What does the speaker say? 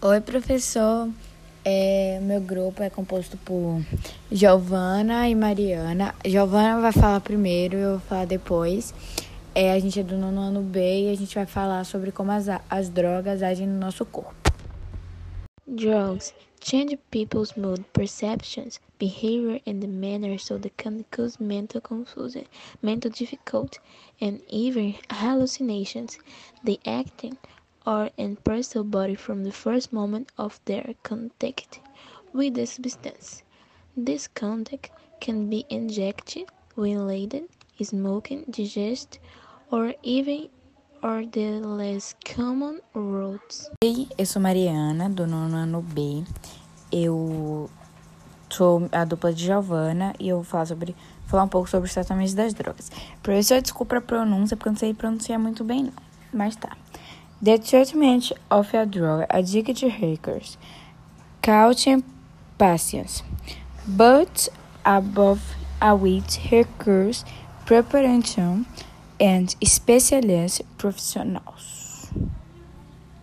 Oi, professor. É, meu grupo é composto por Giovana e Mariana. Giovana vai falar primeiro, eu vou falar depois. É, a gente é do nono ano B e a gente vai falar sobre como as, as drogas agem no nosso corpo. Drugs change people's mood, perceptions, behavior, and manner so they can cause mental confusion, mental difficulty, and even hallucinations. They acting or impress the body from the first moment of their contact with the substance. This contact can be injected, inhaled, smoking, digested, or even or the less common routes. Oi, eu sou Mariana, do nono ano B. Eu sou a dupla de Giovana e eu vou falar sobre falar um pouco sobre os tratamentos das drogas. Professor, desculpa a pronúncia, porque eu não sei pronunciar muito bem, não. Mas tá. The treatment of a drug-addicted requires caution, patients, but above all, it requires preparation and specialist professionals.